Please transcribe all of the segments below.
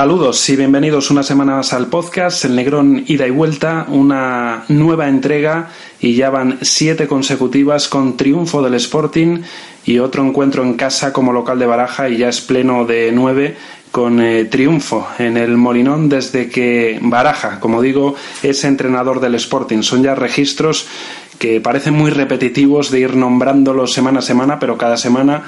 Saludos y bienvenidos una semana más al podcast El Negrón Ida y Vuelta, una nueva entrega y ya van siete consecutivas con triunfo del Sporting y otro encuentro en casa como local de Baraja y ya es pleno de nueve con eh, triunfo en el Molinón desde que Baraja, como digo, es entrenador del Sporting. Son ya registros que parecen muy repetitivos de ir nombrándolos semana a semana, pero cada semana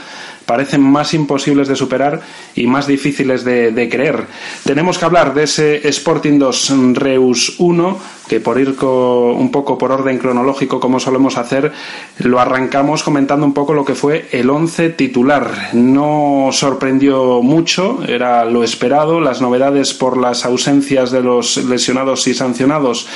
parecen más imposibles de superar y más difíciles de, creer. Tenemos que hablar de ese Sporting 2 Reus 1, que por ir un poco por orden cronológico, como solemos hacer, lo arrancamos comentando un poco lo que fue el 11 titular. No sorprendió mucho, era lo esperado, las novedades por las ausencias de los lesionados y sancionados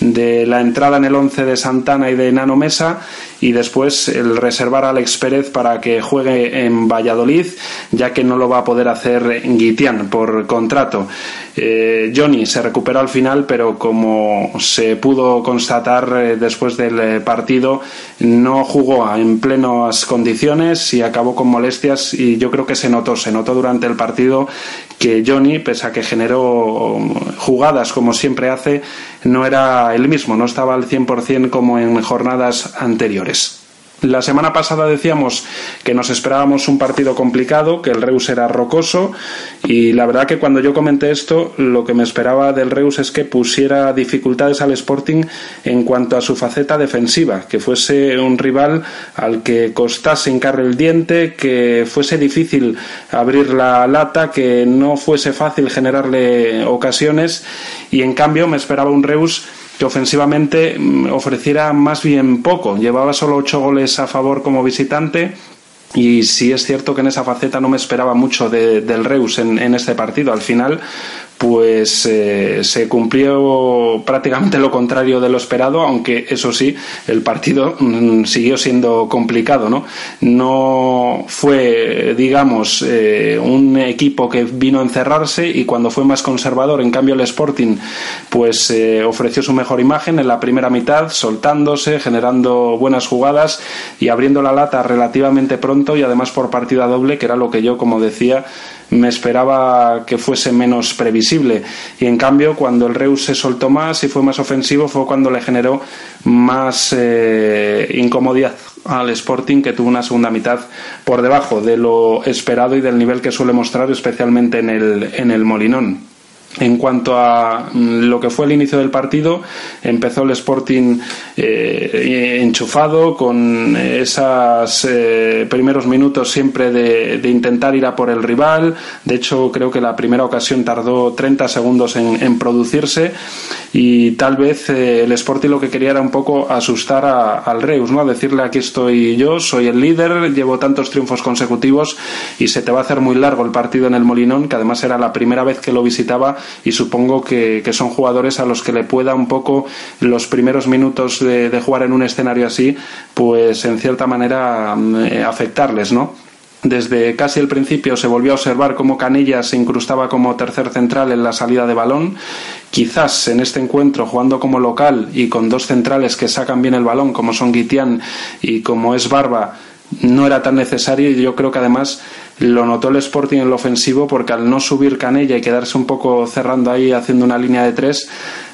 de la entrada en el 11 de Santana y de Nano Mesa y después el reservar Alex Pérez para que juegue en Valladolid, ya que no lo va a poder hacer Guitián por contrato. Eh, Johnny se recuperó al final, pero como se pudo constatar eh, después del eh, partido, no jugó en plenas condiciones y acabó con molestias y yo creo que se notó, se notó durante el partido que Johnny, pese a que generó jugadas como siempre hace, no era el mismo, no estaba al 100% como en jornadas anteriores. La semana pasada decíamos que nos esperábamos un partido complicado, que el Reus era rocoso y la verdad que cuando yo comenté esto lo que me esperaba del Reus es que pusiera dificultades al Sporting en cuanto a su faceta defensiva, que fuese un rival al que costase hincarle el diente, que fuese difícil abrir la lata, que no fuese fácil generarle ocasiones y en cambio me esperaba un Reus que ofensivamente mm, ofreciera más bien poco. Llevaba solo ocho goles a favor como visitante. Y sí es cierto que en esa faceta no me esperaba mucho del Reus en, en este partido. Al final, pues eh, se cumplió prácticamente lo contrario de lo esperado, aunque eso sí, el partido mm, siguió siendo complicado, ¿no? No fue, digamos, eh, un equipo que vino a encerrarse y cuando fue más conservador, en cambio el Sporting, pues eh, ofreció su mejor imagen en la primera mitad, soltándose, generando buenas jugadas y abriendo la lata relativamente pronto y además por partida doble, que era lo que yo, como decía, me esperaba que fuese menos previsible. Y en cambio, cuando el Reus se soltó más y fue más ofensivo, fue cuando le generó más eh, incomodidad al Sporting, que tuvo una segunda mitad por debajo de lo esperado y del nivel que suele mostrar, especialmente en el, en el Molinón. En cuanto a mm, lo que fue el inicio del partido, empezó el Sporting eh, enchufado con esos eh, primeros minutos siempre de, intentar ir a por el rival. De hecho, creo que la primera ocasión tardó 30 segundos en, producirse y tal vez eh, el Sporting lo que quería era un poco asustar al Reus, ¿no? Decirle aquí estoy yo, soy el líder, llevo tantos triunfos consecutivos y se te va a hacer muy largo el partido en el Molinón, que además era la primera vez que lo visitaba y supongo que, son jugadores a los que le pueda un poco los primeros minutos de, jugar en un escenario así, pues en cierta manera mm, eh, afectarles, ¿no? Desde casi el principio se volvió a observar cómo Canilla se incrustaba como tercer central en la salida de balón. Quizás en este encuentro, jugando como local y con dos centrales que sacan bien el balón, como son Guitián y como es Barba, no era tan necesario y yo creo que además lo notó el Sporting en lo ofensivo porque al no subir Canella y quedarse un poco cerrando ahí haciendo una línea de tres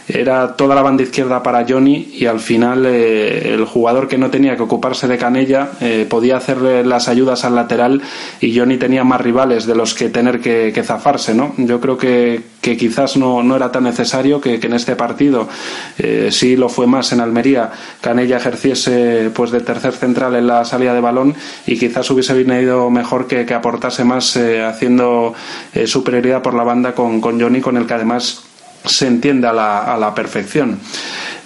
era toda la banda izquierda para Johnny y al final eh, el jugador que no tenía que ocuparse de Canella eh, podía hacerle las ayudas al lateral y Johnny tenía más rivales de los que tener que, zafarse ¿no? yo creo que, que quizás no, no, era tan necesario que, en este partido eh, sí lo fue más en Almería Canella ejerciese pues de tercer central en la salida de balón y quizás hubiese venido mejor que, aportase más haciendo superioridad por la banda con, con Johnny con el que además se entiende a la, a la perfección.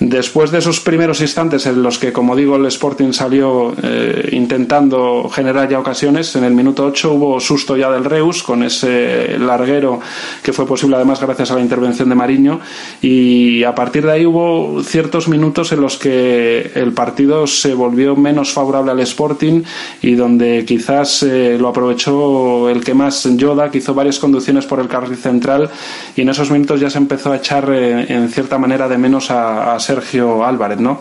Después de esos primeros instantes en los que, como digo, el Sporting salió eh, intentando generar ya ocasiones, en el minuto 8 hubo susto ya del Reus con ese larguero que fue posible además gracias a la intervención de Mariño. Y a partir de ahí hubo ciertos minutos en los que el partido se volvió menos favorable al Sporting y donde quizás eh, lo aprovechó el que más. Yoda, que hizo varias conducciones por el carril central y en esos minutos ya se empezó a echar eh, en cierta manera de menos a, a Sergio Álvarez, ¿no?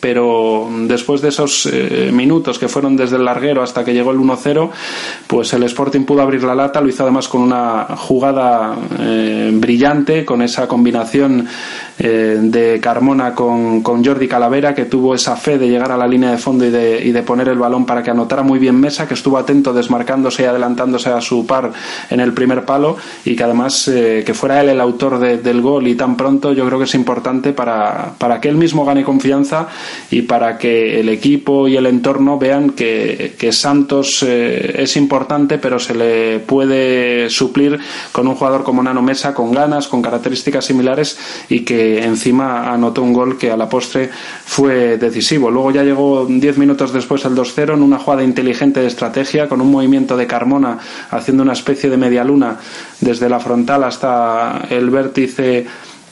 Pero después de esos eh, minutos que fueron desde el larguero hasta que llegó el 1-0, pues el Sporting pudo abrir la lata, lo hizo además con una jugada eh, brillante, con esa combinación eh, de Carmona con, Jordi Calavera, que tuvo esa fe de llegar a la línea de fondo y de, y de poner el balón para que anotara muy bien Mesa, que estuvo atento desmarcándose y adelantándose a su par en el primer palo y que además que fuera él el autor del gol y tan pronto, yo creo que es importante para, para que él mismo gane confianza y para que el equipo y el entorno vean que, Santos eh, es importante, pero se le puede suplir con un jugador como Nano Mesa, con ganas, con características similares y que encima anotó un gol que a la postre fue decisivo. Luego ya llegó 10 minutos después el 2-0 en una jugada inteligente de estrategia con un movimiento de Carmona haciendo una especie de media luna desde la frontal hasta el vértice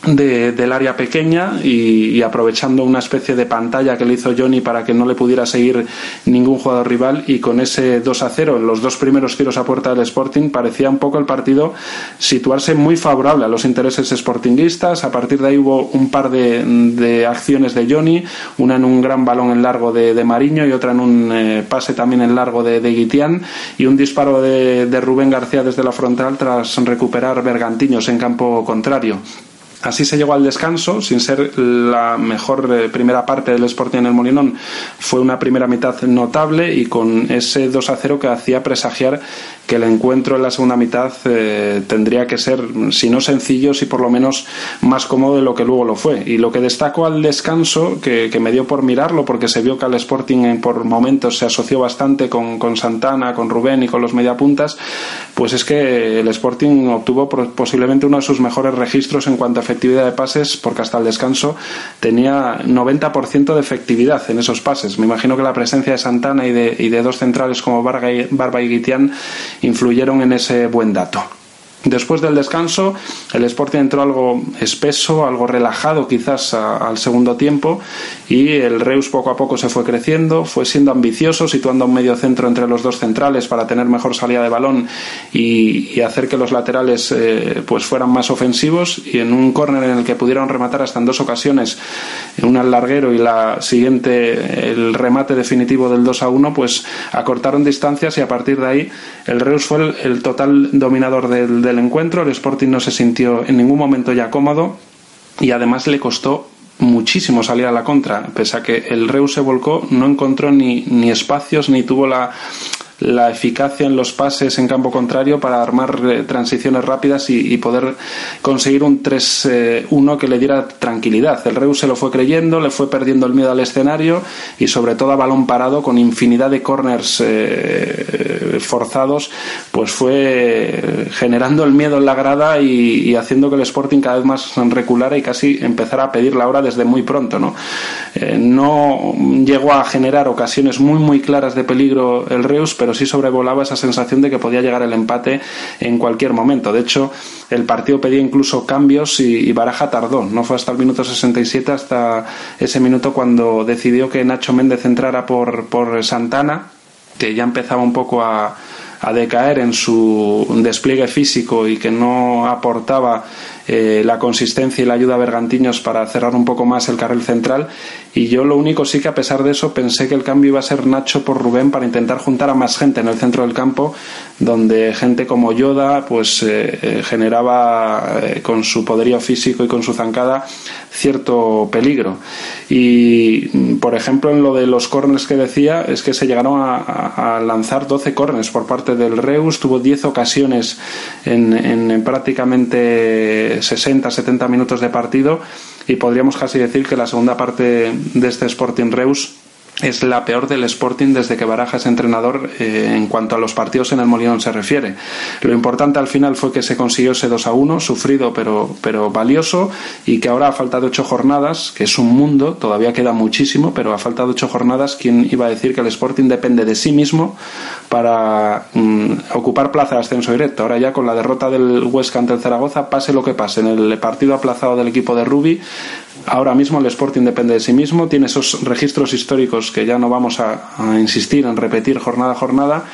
de, del área pequeña y, aprovechando una especie de pantalla que le hizo Johnny para que no le pudiera seguir ningún jugador rival y con ese 2 a 0 en los dos primeros tiros a puerta del Sporting parecía un poco el partido situarse muy favorable a los intereses sportinguistas. A partir de ahí hubo un par de, acciones de Johnny una en un gran balón en largo de, de Mariño y otra en un eh, pase también en largo de, de y un disparo de, de Rubén García desde la frontal tras recuperar Bergantiños en campo contrario Así se llegó al descanso, sin ser la mejor eh, primera parte del Sporting en el Molinón. Fue una primera mitad notable y con ese 2 a 0 que hacía presagiar que el encuentro en la segunda mitad eh, tendría que ser, si no sencillo, si por lo menos más cómodo de lo que luego lo fue. Y lo que destaco al descanso, que, me dio por mirarlo, porque se vio que al Sporting por momentos se asoció bastante con, con Santana, con Rubén y con los mediapuntas, pues es que el Sporting obtuvo posiblemente uno de sus mejores registros en cuanto a efectividad de pases, porque hasta el descanso tenía 90% de efectividad en esos pases. Me imagino que la presencia de Santana y de, y de dos centrales como Barba y Guitián influyeron en ese buen dato. Después del descanso, el Sporting entró algo espeso, algo relajado quizás al segundo tiempo y el Reus poco a poco se fue creciendo, fue siendo ambicioso, situando un medio centro entre los dos centrales para tener mejor salida de balón y, hacer que los laterales eh, pues fueran más ofensivos y en un córner en el que pudieron rematar hasta en dos ocasiones, una al larguero y la siguiente el remate definitivo del 2 a 1, pues acortaron distancias y a partir de ahí el Reus fue el, total dominador del encuentro. El Sporting no se sintió en ningún momento ya cómodo y además le costó muchísimo salir a la contra, pese a que el Reus se volcó, no encontró ni, ni espacios ni tuvo la, la eficacia en los pases en campo contrario para armar eh, transiciones rápidas y, poder conseguir un 3-1 eh, que le diera tranquilidad. El Reus se lo fue creyendo, le fue perdiendo el miedo al escenario y sobre todo a balón parado con infinidad de corners eh, forzados, pues fue generando el miedo en la grada y, haciendo que el Sporting cada vez más reculara y casi empezara a pedir la hora desde muy pronto. ¿no? no llegó a generar ocasiones muy muy claras de peligro el Reus, sí sobrevolaba esa sensación de que podía llegar el empate en cualquier momento. De hecho, el partido pedía incluso cambios y, Baraja tardó. No fue hasta el minuto 67, hasta ese minuto cuando decidió que Nacho Méndez entrara por, por Santana, que ya empezaba un poco a, a decaer en su despliegue físico y que no aportaba eh, la consistencia y la ayuda a Bergantiños para cerrar un poco más el carril central y yo lo único sí que a pesar de eso pensé que el cambio iba a ser Nacho por Rubén para intentar juntar a más gente en el centro del campo donde gente como Yoda pues eh, eh, generaba con su poderío físico y con su zancada cierto peligro. Y por ejemplo en lo de los corners que decía es que se llegaron a, lanzar 12 corners por parte del Reus tuvo 10 ocasiones en, en prácticamente 60, 70 minutos de partido y podríamos casi decir que la segunda parte de este Sporting Reus es la peor del Sporting desde que Baraja es entrenador eh, en cuanto a los partidos en el Molinón se refiere. Lo importante al final fue que se consiguió ese 2 a 1, sufrido pero, pero valioso, y que ahora a falta de ocho jornadas, que es un mundo, todavía queda muchísimo, pero a falta de ocho jornadas, ¿quién iba a decir que el Sporting depende de sí mismo para mm, ocupar plaza de ascenso directo? Ahora ya con la derrota del Huesca ante el Zaragoza, pase lo que pase, en el partido aplazado del equipo de Rubi, Ahora mismo el Sporting depende de sí mismo, tiene esos registros históricos que ya no vamos a, insistir en repetir jornada a jornada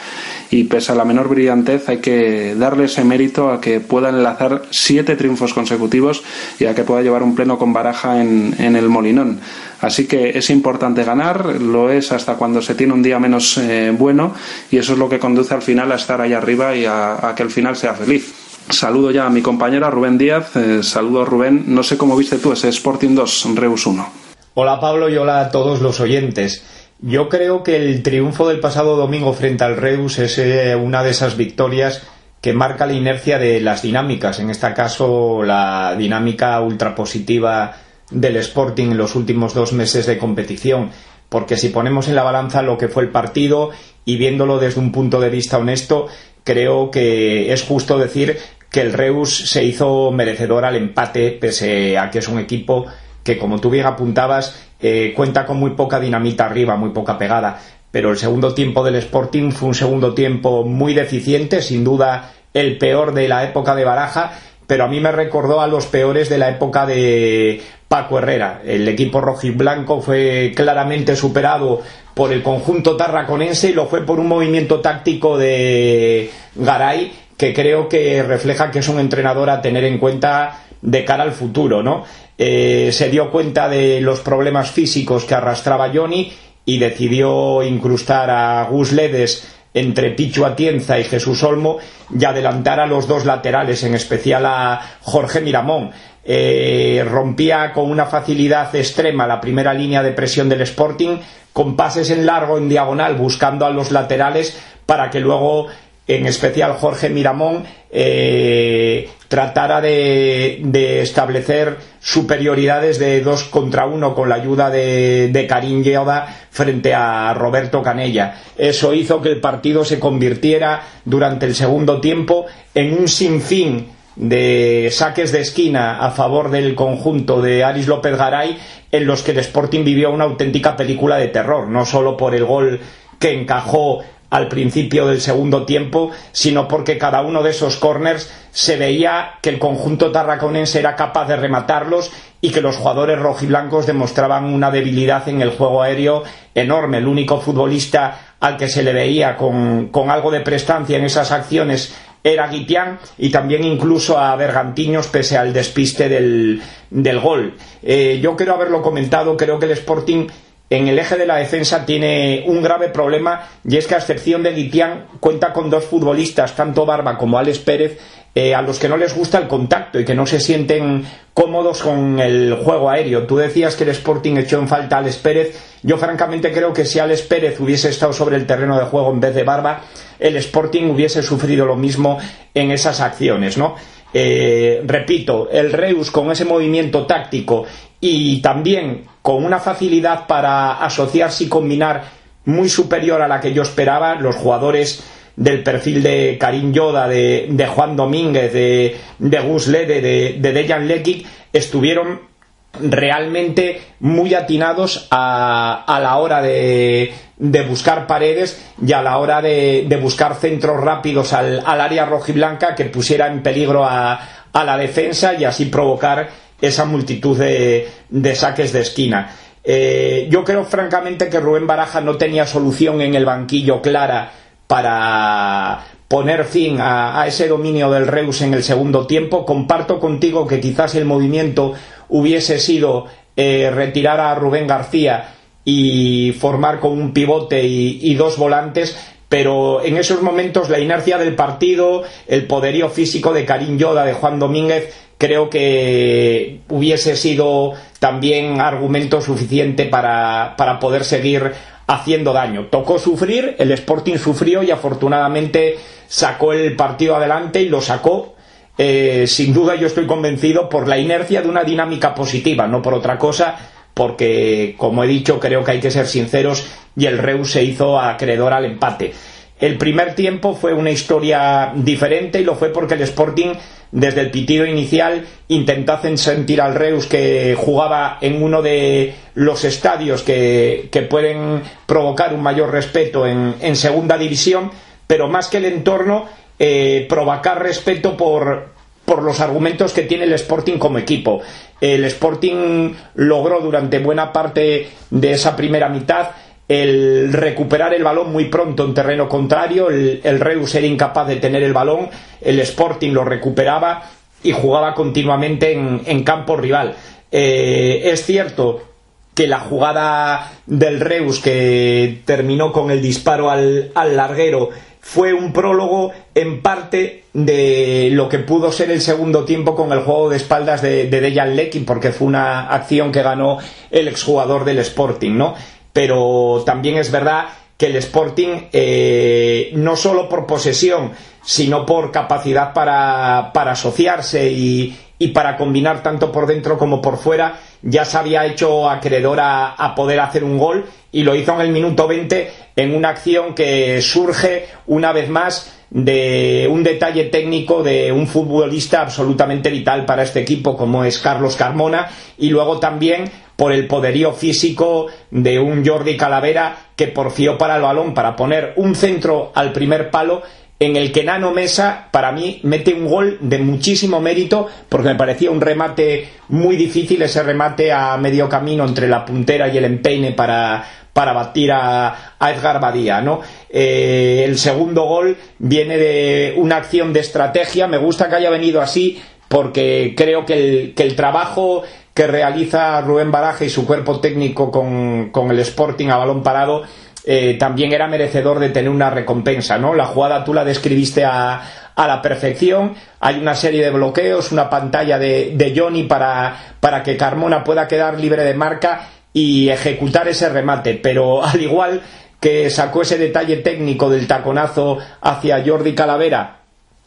y pese a la menor brillantez hay que darle ese mérito a que pueda enlazar siete triunfos consecutivos y a que pueda llevar un pleno con baraja en, el Molinón. Así que es importante ganar, lo es hasta cuando se tiene un día menos eh, bueno y eso es lo que conduce al final a estar ahí arriba y a que el final sea feliz. Saludo ya a mi compañera Rubén Díaz. Eh, saludo Rubén. No sé cómo viste tú ese Sporting 2, Reus 1. Hola Pablo y hola a todos los oyentes. Yo creo que el triunfo del pasado domingo frente al Reus es eh, una de esas victorias que marca la inercia de las dinámicas. En este caso, la dinámica ultrapositiva del Sporting en los últimos dos meses de competición. Porque si ponemos en la balanza lo que fue el partido y viéndolo desde un punto de vista honesto, creo que es justo decir que el Reus se hizo merecedor al empate, pese a que es un equipo que, como tú bien apuntabas, eh, cuenta con muy poca dinamita arriba, muy poca pegada. Pero el segundo tiempo del Sporting fue un segundo tiempo muy deficiente, sin duda el peor de la época de Baraja, pero a mí me recordó a los peores de la época de Paco Herrera. El equipo rojo y blanco fue claramente superado por el conjunto tarraconense y lo fue por un movimiento táctico de Garay que creo que refleja que es un entrenador a tener en cuenta de cara al futuro, ¿no? Eh, se dio cuenta de los problemas físicos que arrastraba Johnny y decidió incrustar a Gus Ledes entre Pichu Atienza y Jesús Olmo y adelantar a los dos laterales, en especial a Jorge Miramón. Eh, rompía con una facilidad extrema la primera línea de presión del Sporting, con pases en largo, en diagonal, buscando a los laterales para que luego, en especial Jorge Miramón, eh, tratara de, establecer superioridades de dos contra uno con la ayuda de, de Karim Yeoda frente a Roberto Canella. Eso hizo que el partido se convirtiera durante el segundo tiempo en un sinfín de saques de esquina a favor del conjunto de Aris López Garay en los que el Sporting vivió una auténtica película de terror, no solo por el gol que encajó al principio del segundo tiempo, sino porque cada uno de esos corners se veía que el conjunto tarraconense era capaz de rematarlos y que los jugadores rojiblancos demostraban una debilidad en el juego aéreo enorme. El único futbolista al que se le veía con, con algo de prestancia en esas acciones era Guitián y también incluso a Bergantiños pese al despiste del, del gol. Eh, yo quiero haberlo comentado, creo que el Sporting en el eje de la defensa tiene un grave problema y es que a excepción de Guitián cuenta con dos futbolistas, tanto Barba como Alex Pérez, eh, a los que no les gusta el contacto y que no se sienten cómodos con el juego aéreo. Tú decías que el Sporting echó en falta a Alex Pérez. Yo francamente creo que si Alex Pérez hubiese estado sobre el terreno de juego en vez de Barba, el Sporting hubiese sufrido lo mismo en esas acciones, ¿no? Eh, repito, el Reus con ese movimiento táctico y también con una facilidad para asociarse y combinar muy superior a la que yo esperaba, los jugadores del perfil de Karim Yoda, de, Juan Domínguez, de, de Gus Lede, de, de Dejan Lekic, estuvieron realmente muy atinados a, la hora de, de, buscar paredes y a la hora de, buscar centros rápidos al, área rojiblanca que pusiera en peligro a, la defensa y así provocar esa multitud de, saques de esquina. Eh, yo creo francamente que Rubén Baraja no tenía solución en el banquillo clara para poner fin a, ese dominio del Reus en el segundo tiempo. Comparto contigo que quizás el movimiento hubiese sido eh, retirar a Rubén García y formar con un pivote y, dos volantes, pero en esos momentos la inercia del partido, el poderío físico de Karim Yoda, de Juan Domínguez, creo que hubiese sido también argumento suficiente para, para poder seguir haciendo daño. Tocó sufrir, el Sporting sufrió y afortunadamente sacó el partido adelante y lo sacó. Eh, sin duda yo estoy convencido por la inercia de una dinámica positiva, no por otra cosa, porque como he dicho creo que hay que ser sinceros y el Reus se hizo acreedor al empate. El primer tiempo fue una historia diferente y lo fue porque el Sporting desde el pitido inicial intentó hacer sentir al Reus que jugaba en uno de los estadios que, pueden provocar un mayor respeto en, segunda división, pero más que el entorno, eh, provocar respeto por, por los argumentos que tiene el Sporting como equipo. El Sporting logró durante buena parte de esa primera mitad el recuperar el balón muy pronto en terreno contrario, el, Reus era incapaz de tener el balón, el Sporting lo recuperaba y jugaba continuamente en, campo rival. Eh, es cierto que la jugada del Reus que terminó con el disparo al, larguero fue un prólogo en parte de lo que pudo ser el segundo tiempo con el juego de espaldas de, de Dejan Lekin, porque fue una acción que ganó el exjugador del Sporting, ¿no? Pero también es verdad que el Sporting, eh, no solo por posesión, sino por capacidad para, para asociarse y, y para combinar tanto por dentro como por fuera, ya se había hecho acreedor a, poder hacer un gol y lo hizo en el minuto 20 en una acción que surge una vez más de un detalle técnico de un futbolista absolutamente vital para este equipo como es Carlos Carmona y luego también por el poderío físico de un Jordi Calavera que porfió para el balón para poner un centro al primer palo en el que Nano Mesa, para mí, mete un gol de muchísimo mérito, porque me parecía un remate muy difícil, ese remate a medio camino entre la puntera y el empeine para, para batir a, Edgar Badía, ¿no? Eh, el segundo gol viene de una acción de estrategia, me gusta que haya venido así, porque creo que el, que el trabajo que realiza Rubén Baraje y su cuerpo técnico con, con el Sporting a balón parado eh, también era merecedor de tener una recompensa, ¿no? La jugada tú la describiste a, a la perfección, hay una serie de bloqueos, una pantalla de, de Johnny para, para que Carmona pueda quedar libre de marca y ejecutar ese remate, pero al igual que sacó ese detalle técnico del taconazo hacia Jordi Calavera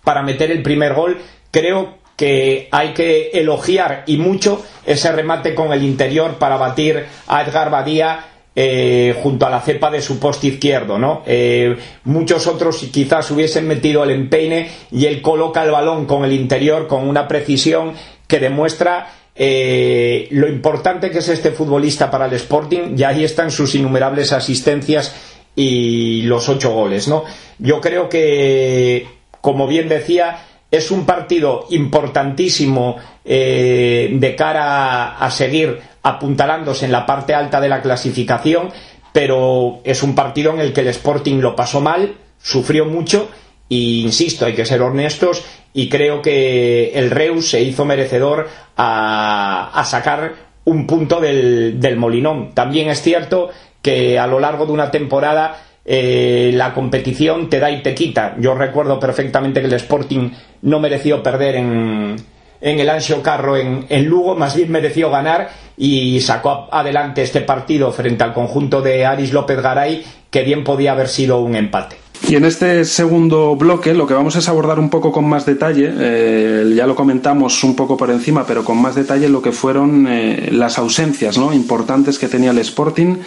para meter el primer gol, creo que hay que elogiar y mucho ese remate con el interior para batir a Edgar Badía eh, junto a la cepa de su poste izquierdo, ¿no? Eh, muchos otros quizás hubiesen metido el empeine y él coloca el balón con el interior con una precisión que demuestra eh, lo importante que es este futbolista para el Sporting y ahí están sus innumerables asistencias y los ocho goles, ¿no? Yo creo que, como bien decía, es un partido importantísimo de cara a seguir apuntalándose en la parte alta de la clasificación, pero es un partido en el que el Sporting lo pasó mal, sufrió mucho e insisto, hay que ser honestos y creo que el Reus se hizo merecedor a, sacar un punto del, Molinón. También es cierto que a lo largo de una temporada eh, la competición te da y te quita. Yo recuerdo perfectamente que el Sporting no mereció perder en, en el Ancho Carro en, en, Lugo, más bien mereció ganar y sacó adelante este partido frente al conjunto de Aris López Garay, que bien podía haber sido un empate. Y en este segundo bloque lo que vamos es abordar un poco con más detalle, eh, ya lo comentamos un poco por encima, pero con más detalle lo que fueron eh, las ausencias ¿no? importantes que tenía el Sporting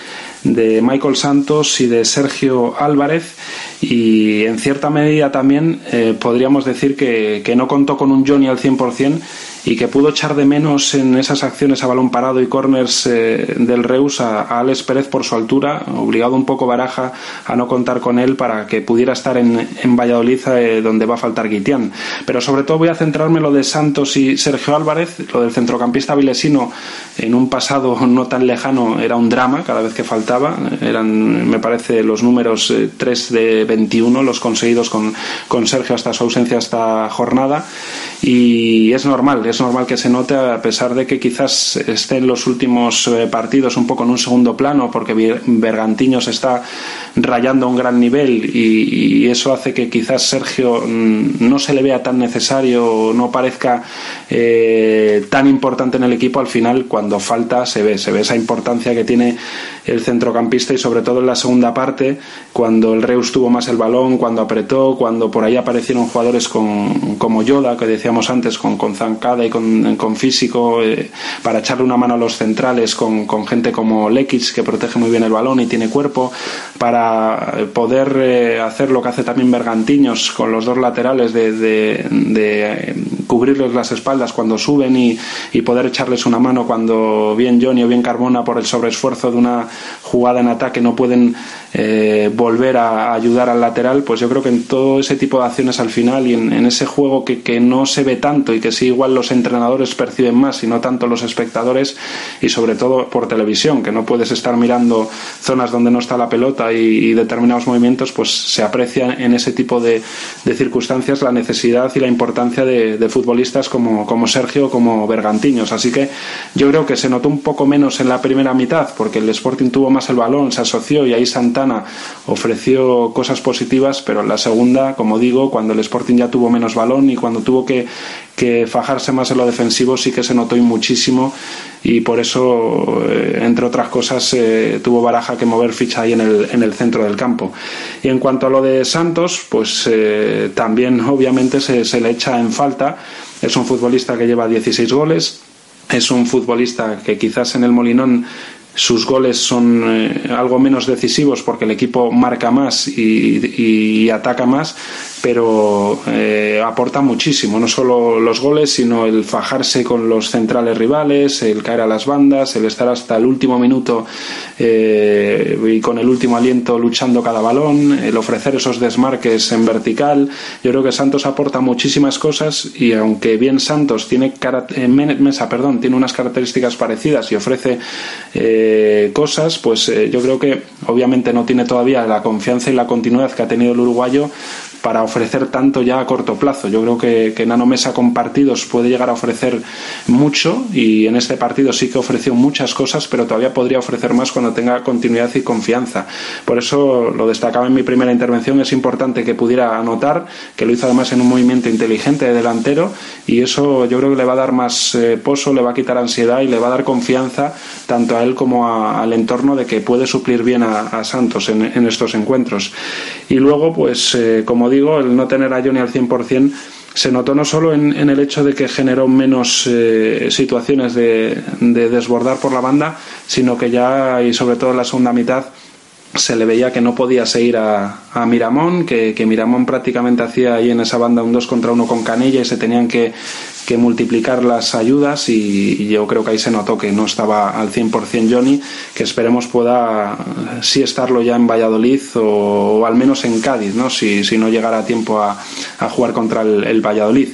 de Michael Santos y de Sergio Álvarez. Y en cierta medida también eh, podríamos decir que, que, no contó con un Johnny al 100% y que pudo echar de menos en esas acciones a balón parado y corners eh, del Reus a, Alex Pérez por su altura, obligado un poco Baraja a no contar con él para que pudiera estar en, en Valladolid eh, donde va a faltar Guitián. Pero sobre todo voy a centrarme en lo de Santos y Sergio Álvarez, lo del centrocampista vilesino en un pasado no tan lejano era un drama cada vez que faltaba, eran me parece los números 3 eh, de 21 los conseguidos con, con Sergio hasta su ausencia esta jornada. Y es normal, es normal que se note a pesar de que quizás esté en los últimos eh, partidos un poco en un segundo plano porque Bergantiño se está rayando a un gran nivel y, eso hace que quizás Sergio mm, no se le vea tan necesario, no parezca eh, tan importante en el equipo, al final cuando falta se ve, se ve esa importancia que tiene el centrocampista y sobre todo en la segunda parte, cuando el Reus tuvo más el balón, cuando apretó, cuando por ahí aparecieron jugadores con, como Yoda, que decíamos antes, con, con zancada y con, físico, eh, para echarle una mano a los centrales, con, con gente como Lekic, que protege muy bien el balón y tiene cuerpo, para poder eh, hacer lo que hace también Bergantiños con los dos laterales de, de, cubrirles las espaldas cuando suben y, poder echarles una mano cuando bien Johnny o bien Carbona por el sobreesfuerzo de una jugada en ataque no pueden eh, volver a ayudar al lateral, pues yo creo que en todo ese tipo de acciones al final y en, ese juego que, no se ve tanto y que sí igual los entrenadores perciben más y no tanto los espectadores y sobre todo por televisión, que no puedes estar mirando zonas donde no está la pelota y, determinados movimientos, pues se aprecia en ese tipo de, circunstancias la necesidad y la importancia de, futbolistas como, como Sergio como Bergantiños. Así que yo creo que se notó un poco menos en la primera mitad porque el Sporting tuvo más el balón, se asoció y ahí Santana ofreció cosas positivas, pero en la segunda, como digo, cuando el Sporting ya tuvo menos balón y cuando tuvo que, que fajarse más en lo defensivo sí que se notó muchísimo y por eso, eh, entre otras cosas, eh, tuvo Baraja que mover ficha ahí en el, en el centro del campo. Y en cuanto a lo de Santos, pues eh, también obviamente se le echa en falta. Es un futbolista que lleva 16 goles, es un futbolista que quizás en el Molinón sus goles son algo menos decisivos porque el equipo marca más y, y ataca más, pero eh, aporta muchísimo, no solo los goles, sino el fajarse con los centrales rivales, el caer a las bandas, el estar hasta el último minuto eh, y con el último aliento luchando cada balón, el ofrecer esos desmarques en vertical. Yo creo que Santos aporta muchísimas cosas y aunque bien Santos tiene eh, Mesa, perdón, tiene unas características parecidas y ofrece cosas, pues yo creo que obviamente no tiene todavía la confianza y la continuidad que ha tenido el uruguayo para ofrecer tanto ya a corto plazo. Yo creo que, que Nano Mesa con partidos puede llegar a ofrecer mucho y en este partido sí que ofreció muchas cosas, pero todavía podría ofrecer más cuando tenga continuidad y confianza. Por eso lo destacaba en mi primera intervención, es importante que pudiera anotar, que lo hizo además en un movimiento inteligente de delantero y eso yo creo que le va a dar más eh, pozo, le va a quitar ansiedad y le va a dar confianza tanto a él como al entorno de que puede suplir bien a, Santos en, estos encuentros. Y luego, pues eh, como digo, el no tener a Johnny al 100% se notó no solo en, el hecho de que generó menos eh, situaciones de, desbordar por la banda, sino que ya, y sobre todo en la segunda mitad, se le veía que no podía seguir a, Miramón, que, que, Miramón prácticamente hacía ahí en esa banda un 2 contra 1 con Canilla y se tenían que, que multiplicar las ayudas y, yo creo que ahí se notó que no estaba al 100% Johnny, que esperemos pueda sí estarlo ya en Valladolid o, al menos en Cádiz, ¿no? Si, si no llegara a tiempo a, a jugar contra el, Valladolid.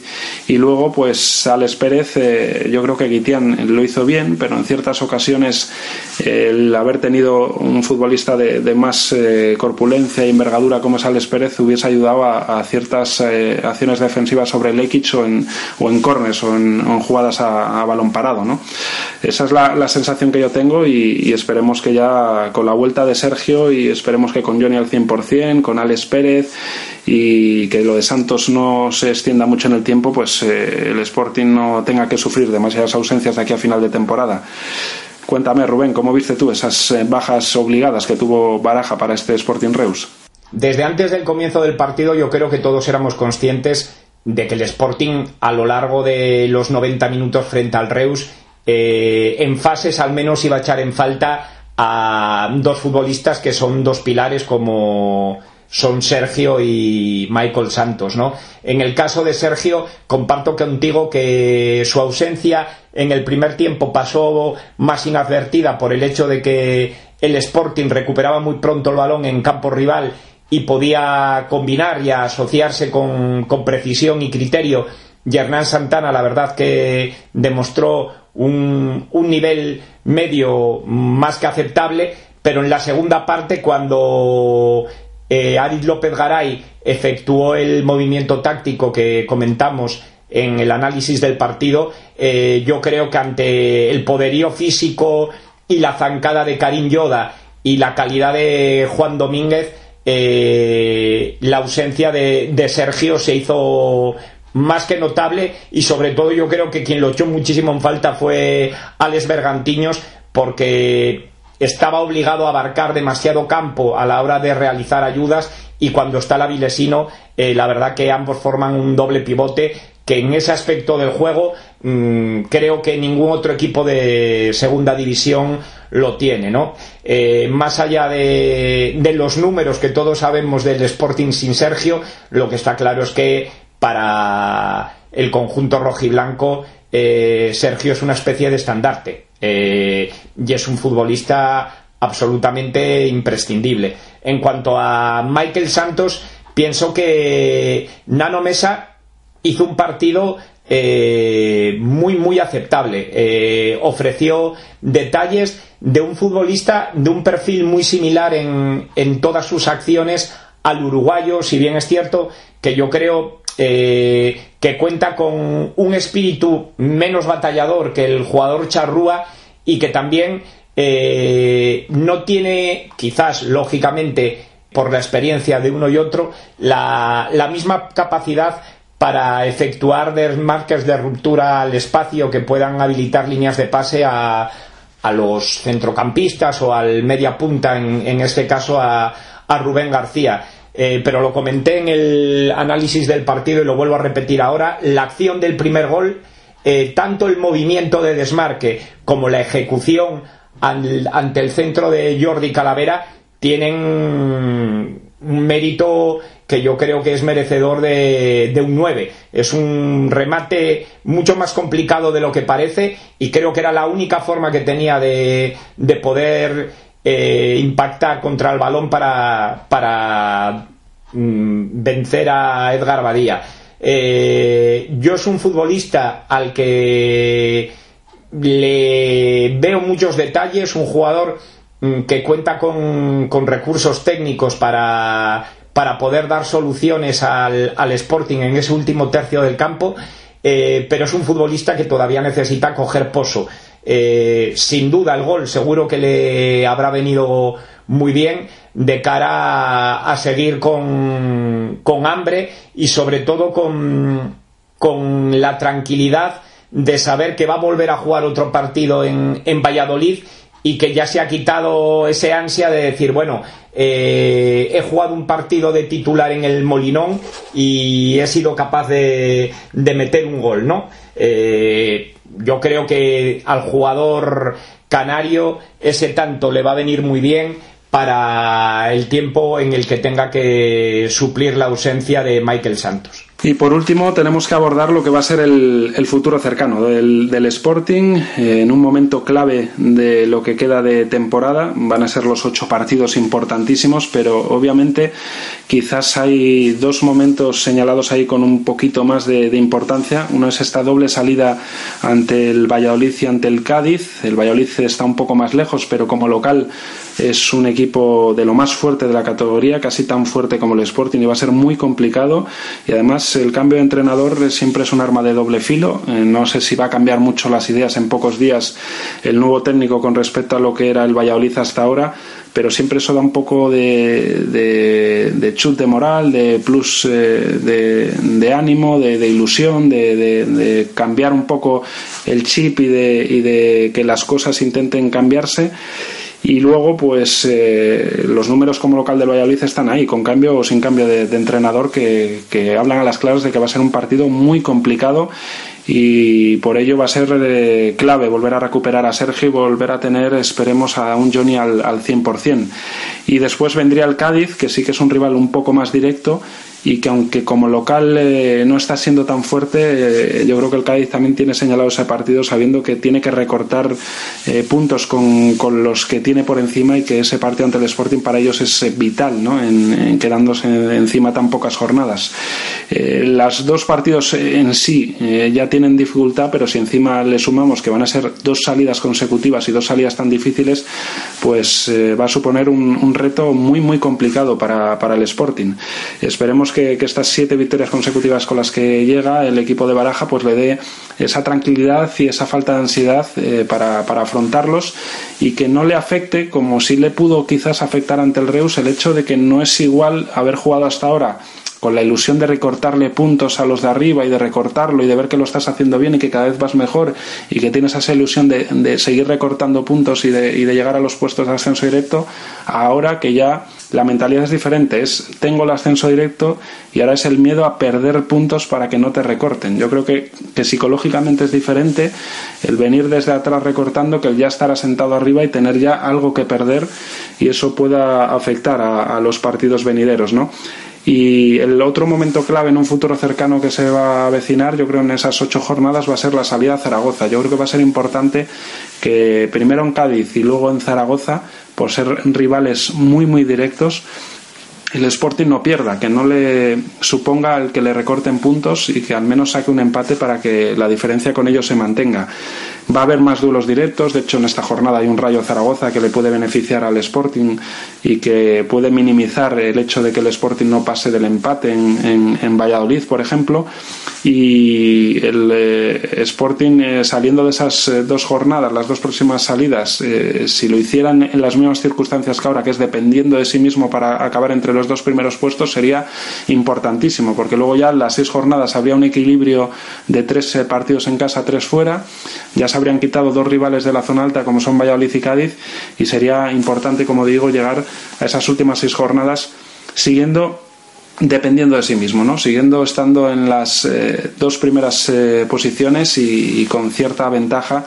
Y luego, pues Alex Pérez, eh, yo creo que Guitián lo hizo bien, pero en ciertas ocasiones el haber tenido un futbolista de, más eh, corpulencia e envergadura como es Alex Pérez hubiese ayudado a, ciertas eh, acciones defensivas sobre el X o en, o en o en, jugadas a, balón parado. ¿no? Esa es la, sensación que yo tengo y, esperemos que ya con la vuelta de Sergio y esperemos que con Johnny al 100%, con Alex Pérez y que lo de Santos no se extienda mucho en el tiempo, pues eh, el Sporting no tenga que sufrir demasiadas ausencias de aquí a final de temporada. Cuéntame, Rubén, ¿cómo viste tú esas eh, bajas obligadas que tuvo Baraja para este Sporting Reus? Desde antes del comienzo del partido yo creo que todos éramos conscientes de que el Sporting a lo largo de los 90 minutos frente al Reus eh, en fases al menos iba a echar en falta a dos futbolistas que son dos pilares como son Sergio y Michael Santos, ¿no? En el caso de Sergio, comparto contigo que su ausencia en el primer tiempo pasó más inadvertida por el hecho de que el Sporting recuperaba muy pronto el balón en campo rival y podía combinar y asociarse con, precisión y criterio. Y Hernán Santana, la verdad que demostró un, un nivel medio más que aceptable, pero en la segunda parte, cuando eh, Aris López Garay efectuó el movimiento táctico que comentamos en el análisis del partido, eh, yo creo que ante el poderío físico y la zancada de Karim Yoda y la calidad de Juan Domínguez, eh, la ausencia de, Sergio se hizo más que notable y sobre todo yo creo que quien lo echó muchísimo en falta fue Alex Bergantiños porque estaba obligado a abarcar demasiado campo a la hora de realizar ayudas y cuando está la Vilesino eh, la verdad que ambos forman un doble pivote que en ese aspecto del juego mm, creo que ningún otro equipo de segunda división lo tiene, ¿no? Eh, más allá de, de, los números que todos sabemos del Sporting sin Sergio, lo que está claro es que para el conjunto rojiblanco, eh, Sergio es una especie de estandarte eh, y es un futbolista absolutamente imprescindible. En cuanto a Michael Santos, pienso que Nano Mesa hizo un partido eh, muy muy aceptable. Eh, ofreció detalles de un futbolista de un perfil muy similar en, en, todas sus acciones al uruguayo si bien es cierto que yo creo eh, que cuenta con un espíritu menos batallador que el jugador charrúa y que también no tiene quizás lógicamente por la experiencia de uno y otro la, la misma capacidad para efectuar desmarques de ruptura al espacio que puedan habilitar líneas de pase a, a los centrocampistas o al media punta, en, este caso a, Rubén García. Eh, pero lo comenté en el análisis del partido y lo vuelvo a repetir ahora. La acción del primer gol, eh, tanto el movimiento de desmarque como la ejecución ante el centro de Jordi Calavera tienen un mérito que yo creo que es merecedor de, un 9. Es un remate mucho más complicado de lo que parece y creo que era la única forma que tenía de, poder eh, impactar contra el balón para, para mm, vencer a Edgar Badía. Eh, yo es un futbolista al que le veo muchos detalles, un jugador mm, que cuenta con, con recursos técnicos para para poder dar soluciones al, al Sporting en ese último tercio del campo, eh, pero es un futbolista que todavía necesita coger pozo. Eh, sin duda el gol seguro que le habrá venido muy bien de cara a, seguir con, con, hambre y sobre todo con, con, la tranquilidad de saber que va a volver a jugar otro partido en, en Valladolid y que ya se ha quitado ese ansia de decir, bueno, eh, he jugado un partido de titular en el Molinón y he sido capaz de, meter un gol, ¿no? Eh, yo creo que al jugador canario ese tanto le va a venir muy bien para el tiempo en el que tenga que suplir la ausencia de Michael Santos. Y por último, tenemos que abordar lo que va a ser el, futuro cercano del, Sporting eh, en un momento clave de lo que queda de temporada. Van a ser los ocho partidos importantísimos, pero obviamente quizás hay dos momentos señalados ahí con un poquito más de, de importancia. Uno es esta doble salida ante el Valladolid y ante el Cádiz. El Valladolid está un poco más lejos, pero como local es un equipo de lo más fuerte de la categoría, casi tan fuerte como el Sporting y va a ser muy complicado. Y además el cambio de entrenador siempre es un arma de doble filo. Eh, no sé si va a cambiar mucho las ideas en pocos días el nuevo técnico con respecto a lo que era el Valladolid hasta ahora, pero siempre eso da un poco de, de, chut de moral, de plus eh, de, ánimo, de, ilusión, de, cambiar un poco el chip de, y de que las cosas intenten cambiarse. Y luego, pues eh, los números como local del Valladolid están ahí, con cambio o sin cambio de, entrenador, que, hablan a las claras de que va a ser un partido muy complicado y por ello va a ser eh, clave volver a recuperar a Sergio y volver a tener, esperemos, a un Johnny al, al 100%. Y después vendría el Cádiz, que sí que es un rival un poco más directo y que aunque como local eh, no está siendo tan fuerte, eh, yo creo que el Cádiz también tiene señalado ese partido sabiendo que tiene que recortar eh, puntos con, con, los que tiene por encima y que ese partido ante el Sporting para ellos es vital, ¿no? en, quedándose encima tan pocas jornadas. los dos partidos en sí ya tienen dificultad, pero si encima le sumamos que van a ser dos salidas consecutivas y dos salidas tan difíciles, pues va a suponer un, un, reto muy, muy complicado para, para el Sporting. Esperemos que, estas siete victorias consecutivas con las que llega el equipo de Baraja pues le dé esa tranquilidad y esa falta de ansiedad eh, para, afrontarlos y que no le afecte como si le pudo quizás afectar ante el Reus el hecho de que no es igual haber jugado hasta ahora con la ilusión de recortarle puntos a los de arriba y de recortarlo y de ver que lo estás haciendo bien y que cada vez vas mejor y que tienes esa ilusión de, seguir recortando puntos y de, y de, llegar a los puestos de ascenso directo, ahora que ya la mentalidad es diferente, es tengo el ascenso directo y ahora es el miedo a perder puntos para que no te recorten. Yo creo que, psicológicamente es diferente el venir desde atrás recortando que el ya estar asentado arriba y tener ya algo que perder y eso pueda afectar a, a los partidos venideros, ¿no? Y el otro momento clave en un futuro cercano que se va a avecinar, yo creo en esas ocho jornadas, va a ser la salida a Zaragoza. Yo creo que va a ser importante que primero en Cádiz y luego en Zaragoza, por ser rivales muy, muy directos, el Sporting no pierda, que no le suponga el que le recorten puntos y que al menos saque un empate para que la diferencia con ellos se mantenga. Va a haber más duelos directos, de hecho en esta jornada hay un Rayo Zaragoza que le puede beneficiar al Sporting y que puede minimizar el hecho de que el Sporting no pase del empate en, en, Valladolid, por ejemplo, y el eh, Sporting eh, saliendo de esas eh, dos jornadas, las dos próximas salidas, si lo hicieran en las mismas circunstancias que ahora, que es dependiendo de sí mismo para acabar entre los dos primeros puestos, sería importantísimo, porque luego ya en las seis jornadas habría un equilibrio de tres partidos en casa, tres fuera, ya se habrían quitado dos rivales de la zona alta como son Valladolid y Cádiz y sería importante, como digo, llegar a esas últimas seis jornadas siguiendo dependiendo de sí mismo, ¿no? siguiendo estando en las eh, dos primeras eh, posiciones y, con cierta ventaja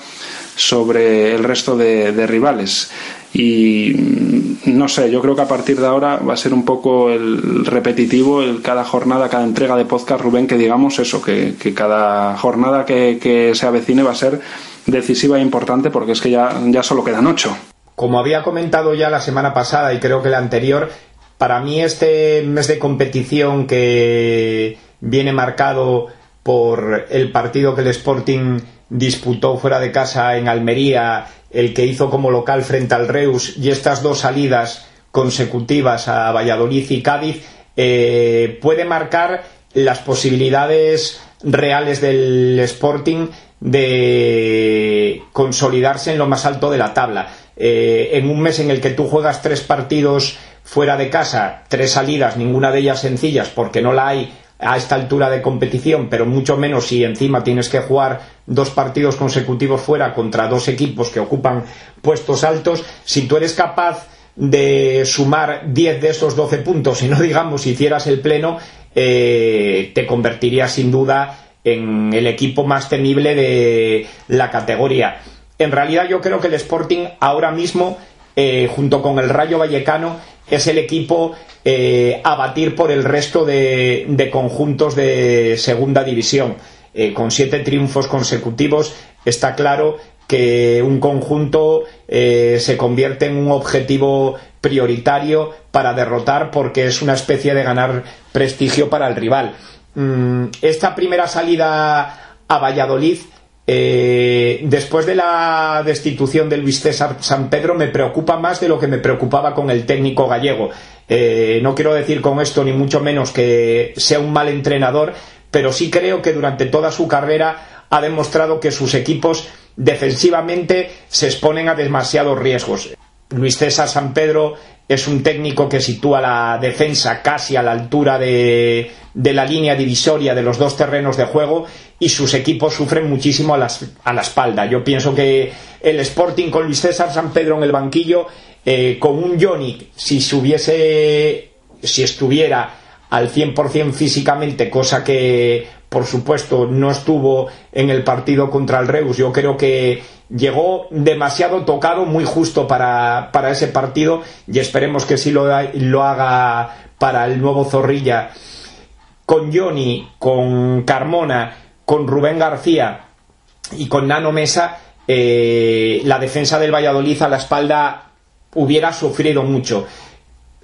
sobre el resto de, rivales. Y mm, no sé, yo creo que a partir de ahora va a ser un poco el repetitivo, el cada jornada, cada entrega de podcast, Rubén, que digamos eso, que, cada jornada que, se avecine va a ser decisiva e importante porque es que ya, ya solo quedan ocho. Como había comentado ya la semana pasada y creo que la anterior, para mí este mes de competición que viene marcado por el partido que el Sporting disputó fuera de casa en Almería, el que hizo como local frente al Reus y estas dos salidas consecutivas a Valladolid y Cádiz, eh, puede marcar las posibilidades reales del Sporting de consolidarse en lo más alto de la tabla. Eh, en un mes en el que tú juegas tres partidos fuera de casa, tres salidas, ninguna de ellas sencillas, porque no la hay a esta altura de competición, pero mucho menos si encima tienes que jugar dos partidos consecutivos fuera contra dos equipos que ocupan puestos altos, si tú eres capaz de sumar 10 de esos 12 puntos, y no digamos si hicieras el pleno, eh, te convertirías sin duda en el equipo más temible de la categoría. En realidad yo creo que el Sporting ahora mismo, eh, junto con el Rayo Vallecano, es el equipo eh, a batir por el resto de, conjuntos de segunda división. Eh, con siete triunfos consecutivos está claro que un conjunto se convierte en un objetivo prioritario para derrotar porque es una especie de ganar prestigio para el rival. Mm, esta primera salida a Valladolid, eh, después de la destitución de Luis César San Pedro, me preocupa más de lo que me preocupaba con el técnico gallego. Eh, no quiero decir con esto ni mucho menos que sea un mal entrenador, pero sí creo que durante toda su carrera ha demostrado que sus equipos defensivamente se exponen a demasiados riesgos. Luis César San Pedro es un técnico que sitúa la defensa casi a la altura de, la línea divisoria de los dos terrenos de juego y sus equipos sufren muchísimo a, la espalda. Yo pienso que el Sporting con Luis César San Pedro en el banquillo, eh, con un Johnny, si si estuviera al 100% físicamente, cosa que por supuesto no estuvo en el partido contra el Reus, yo creo que llegó demasiado tocado, muy justo para, ese partido y esperemos que sí lo, lo haga para el nuevo Zorrilla. Con Johnny, con Carmona, con Rubén García y con Nano Mesa, eh, la defensa del Valladolid a la espalda hubiera sufrido mucho.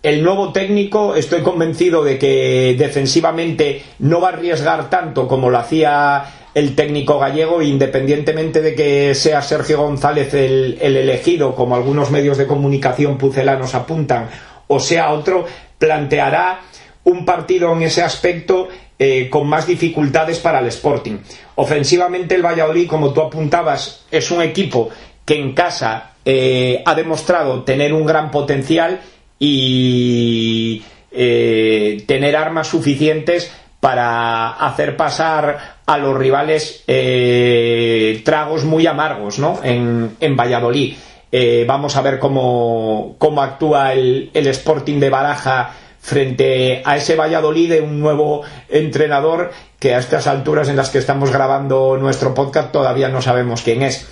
El nuevo técnico, estoy convencido de que defensivamente no va a arriesgar tanto como lo hacía el técnico gallego, independientemente de que sea Sergio González el, elegido, como algunos medios de comunicación pucelanos apuntan, o sea otro, planteará un partido en ese aspecto eh, con más dificultades para el Sporting. Ofensivamente el Valladolid, como tú apuntabas, es un equipo que en casa eh, ha demostrado tener un gran potencial y eh, tener armas suficientes para hacer pasar a los rivales eh, tragos muy amargos ¿no? en, Valladolid. Eh, vamos a ver cómo, actúa el, Sporting de Baraja frente a ese Valladolid de un nuevo entrenador que a estas alturas en las que estamos grabando nuestro podcast todavía no sabemos quién es.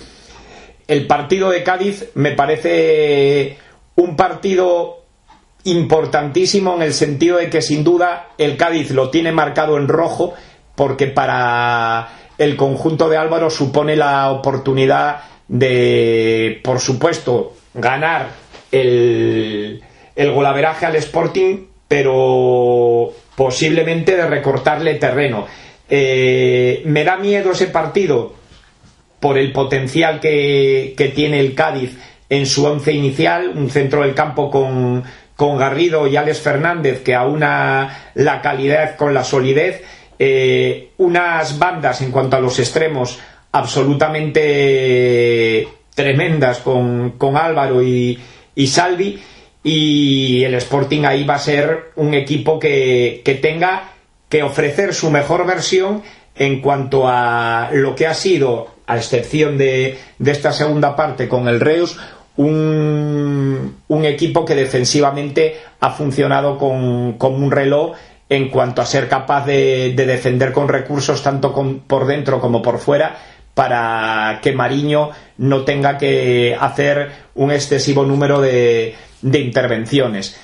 El partido de Cádiz me parece un partido importantísimo en el sentido de que sin duda el Cádiz lo tiene marcado en rojo porque para el conjunto de Álvaro supone la oportunidad de, por supuesto, ganar el, el golaveraje al Sporting, pero posiblemente de recortarle terreno. Eh, me da miedo ese partido por el potencial que, que tiene el Cádiz en su once inicial, un centro del campo con, con Garrido y Alex Fernández que aúna la calidad con la solidez, eh, unas bandas en cuanto a los extremos absolutamente tremendas con, Álvaro y, y, Salvi y el Sporting ahí va a ser un equipo que, que tenga que ofrecer su mejor versión en cuanto a lo que ha sido, a excepción de, de esta segunda parte con el Reus, un, un equipo que defensivamente ha funcionado con, un reloj en cuanto a ser capaz de, defender con recursos tanto por dentro como por fuera para que Mariño no tenga que hacer un excesivo número de, de intervenciones.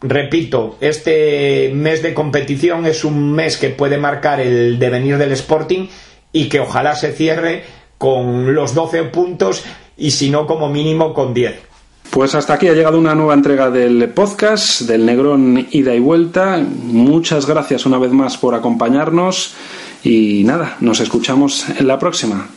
Repito, este mes de competición es un mes que puede marcar el devenir del Sporting y que ojalá se cierre con los 12 puntos y si no como mínimo con 10. Pues hasta aquí ha llegado una nueva entrega del podcast del Negrón Ida y Vuelta. Muchas gracias una vez más por acompañarnos y nada, nos escuchamos en la próxima.